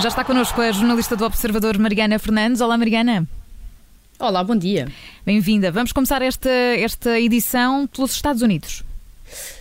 Já está connosco a jornalista do Observador Mariana Fernandes. Olá, Mariana. Olá, bom dia. Bem-vinda. Vamos começar esta, esta edição pelos Estados Unidos.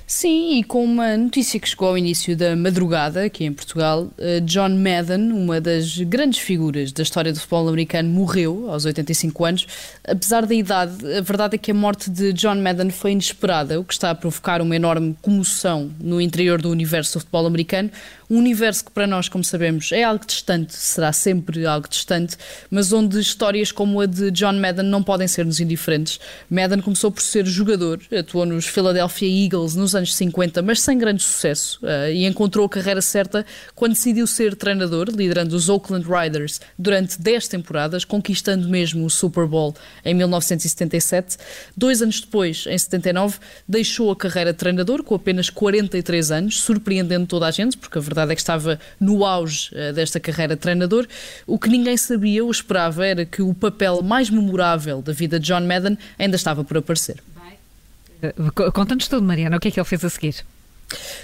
Sim, e com uma notícia que chegou ao início da madrugada aqui em Portugal, eh, John Madden, uma das grandes figuras da história do futebol americano, morreu aos 85 anos. Apesar da idade, a verdade é que a morte de John Madden foi inesperada, o que está a provocar uma enorme comoção no interior do universo do futebol americano. Um universo que para nós, como sabemos, é algo distante, será sempre algo distante, mas onde histórias como a de John Madden não podem ser-nos indiferentes. Madden começou por ser jogador, atuou nos Philadelphia Eagles nos anos 50, mas sem grande sucesso, uh, e encontrou a carreira certa quando decidiu ser treinador, liderando os Oakland Riders durante 10 temporadas, conquistando mesmo o Super Bowl em 1977. Dois anos depois, em 79, deixou a carreira de treinador com apenas 43 anos, surpreendendo toda a gente, porque a verdade é que estava no auge uh, desta carreira de treinador. O que ninguém sabia ou esperava era que o papel mais memorável da vida de John Madden ainda estava por aparecer. Conta-nos tudo, Mariana, o que é que ele fez a seguir?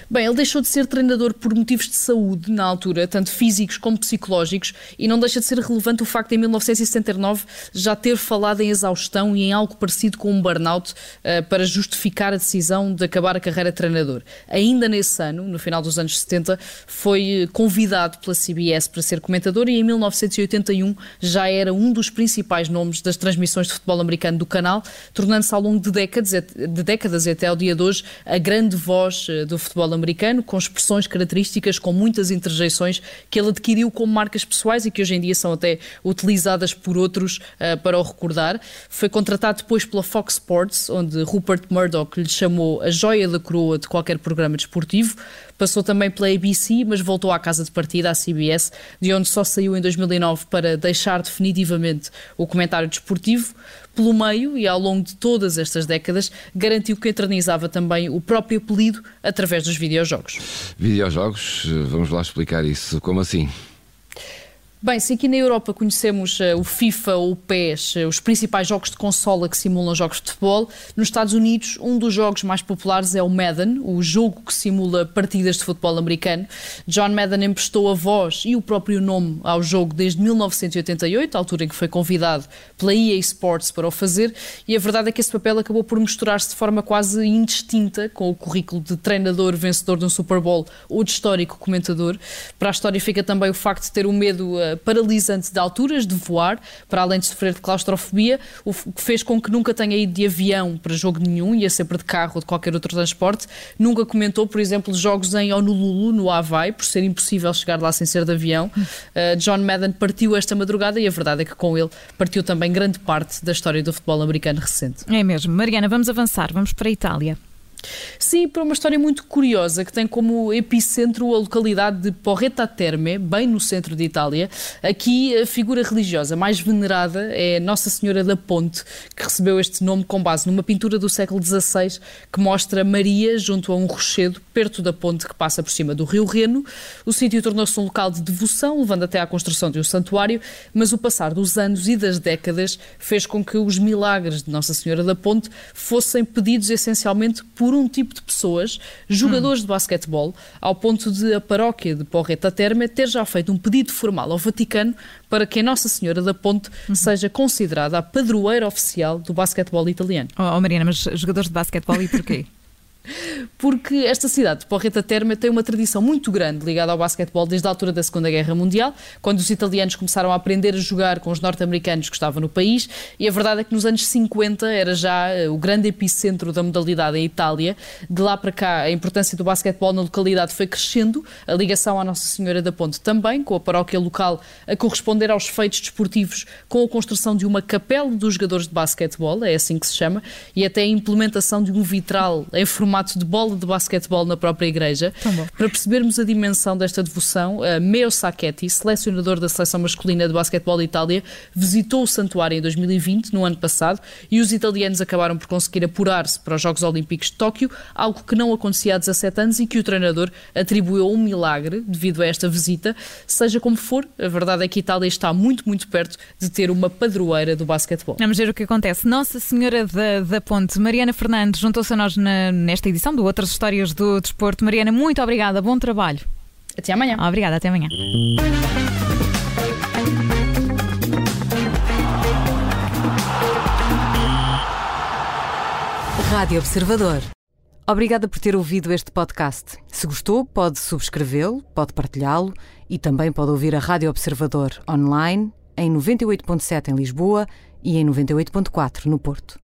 Bem, ele deixou de ser treinador por motivos de saúde na altura, tanto físicos como psicológicos, e não deixa de ser relevante o facto de em 1979 já ter falado em exaustão e em algo parecido com um burnout uh, para justificar a decisão de acabar a carreira de treinador. Ainda nesse ano, no final dos anos 70, foi convidado pela CBS para ser comentador e em 1981 já era um dos principais nomes das transmissões de futebol americano do canal, tornando-se ao longo de décadas, de décadas até ao dia de hoje a grande voz uh, do futebol americano, com expressões características, com muitas interjeições que ele adquiriu como marcas pessoais e que hoje em dia são até utilizadas por outros uh, para o recordar. Foi contratado depois pela Fox Sports, onde Rupert Murdoch lhe chamou a joia da coroa de qualquer programa desportivo. Passou também pela ABC, mas voltou à casa de partida, à CBS, de onde só saiu em 2009 para deixar definitivamente o comentário desportivo. Pelo meio e ao longo de todas estas décadas, garantiu que eternizava também o próprio apelido através dos videojogos. Videojogos, vamos lá explicar isso. Como assim? Bem, se aqui na Europa conhecemos uh, o FIFA ou o PES, uh, os principais jogos de consola que simulam jogos de futebol, nos Estados Unidos um dos jogos mais populares é o Madden, o jogo que simula partidas de futebol americano. John Madden emprestou a voz e o próprio nome ao jogo desde 1988, a altura em que foi convidado pela EA Sports para o fazer, e a verdade é que esse papel acabou por misturar-se de forma quase indistinta com o currículo de treinador vencedor de um Super Bowl ou de histórico comentador. Para a história fica também o facto de ter o medo uh, paralisante de alturas, de voar, para além de sofrer de claustrofobia, o que fez com que nunca tenha ido de avião para jogo nenhum, ia sempre de carro ou de qualquer outro transporte. Nunca comentou, por exemplo, jogos em Honolulu, no Havaí, por ser impossível chegar lá sem ser de avião. Uh, John Madden partiu esta madrugada e a verdade é que com ele partiu também grande parte da história do futebol americano recente. É mesmo. Mariana, vamos avançar, vamos para a Itália. Sim, para uma história muito curiosa que tem como epicentro a localidade de Porreta Terme, bem no centro de Itália. Aqui a figura religiosa mais venerada é Nossa Senhora da Ponte, que recebeu este nome com base numa pintura do século XVI que mostra Maria junto a um rochedo perto da ponte que passa por cima do rio Reno. O sítio tornou-se um local de devoção, levando até à construção de um santuário, mas o passar dos anos e das décadas fez com que os milagres de Nossa Senhora da Ponte fossem pedidos essencialmente por por um tipo de pessoas, jogadores hum. de basquetebol, ao ponto de a paróquia de Porreta Terme ter já feito um pedido formal ao Vaticano para que a Nossa Senhora da Ponte seja considerada a padroeira oficial do basquetebol italiano. Oh, oh Mariana, mas jogadores de basquetebol e porquê? porque esta cidade de Porreta Terme tem uma tradição muito grande ligada ao basquetebol desde a altura da Segunda Guerra Mundial, quando os italianos começaram a aprender a jogar com os norte-americanos que estavam no país, e a verdade é que nos anos 50 era já eh, o grande epicentro da modalidade em Itália. De lá para cá, a importância do basquetebol na localidade foi crescendo, a ligação à Nossa Senhora da Ponte também, com a paróquia local a corresponder aos feitos desportivos com a construção de uma capela dos jogadores de basquetebol, é assim que se chama, e até a implementação de um vitral em formato formato de bola de basquetebol na própria igreja. Para percebermos a dimensão desta devoção, Meo Sacchetti, selecionador da seleção masculina de basquetebol de Itália, visitou o santuário em 2020, no ano passado, e os italianos acabaram por conseguir apurar-se para os Jogos Olímpicos de Tóquio, algo que não acontecia há 17 anos e que o treinador atribuiu um milagre devido a esta visita. Seja como for, a verdade é que a Itália está muito, muito perto de ter uma padroeira do basquetebol. Vamos ver o que acontece. Nossa Senhora da, da Ponte, Mariana Fernandes, juntou-se a nós na, nesta edição do Outras Histórias do Desporto. Mariana, muito obrigada, bom trabalho. Até amanhã. Obrigada, até amanhã. Rádio Observador. Obrigada por ter ouvido este podcast. Se gostou, pode subscrevê-lo, pode partilhá-lo e também pode ouvir a Rádio Observador online em 98.7 em Lisboa e em 98.4 no Porto.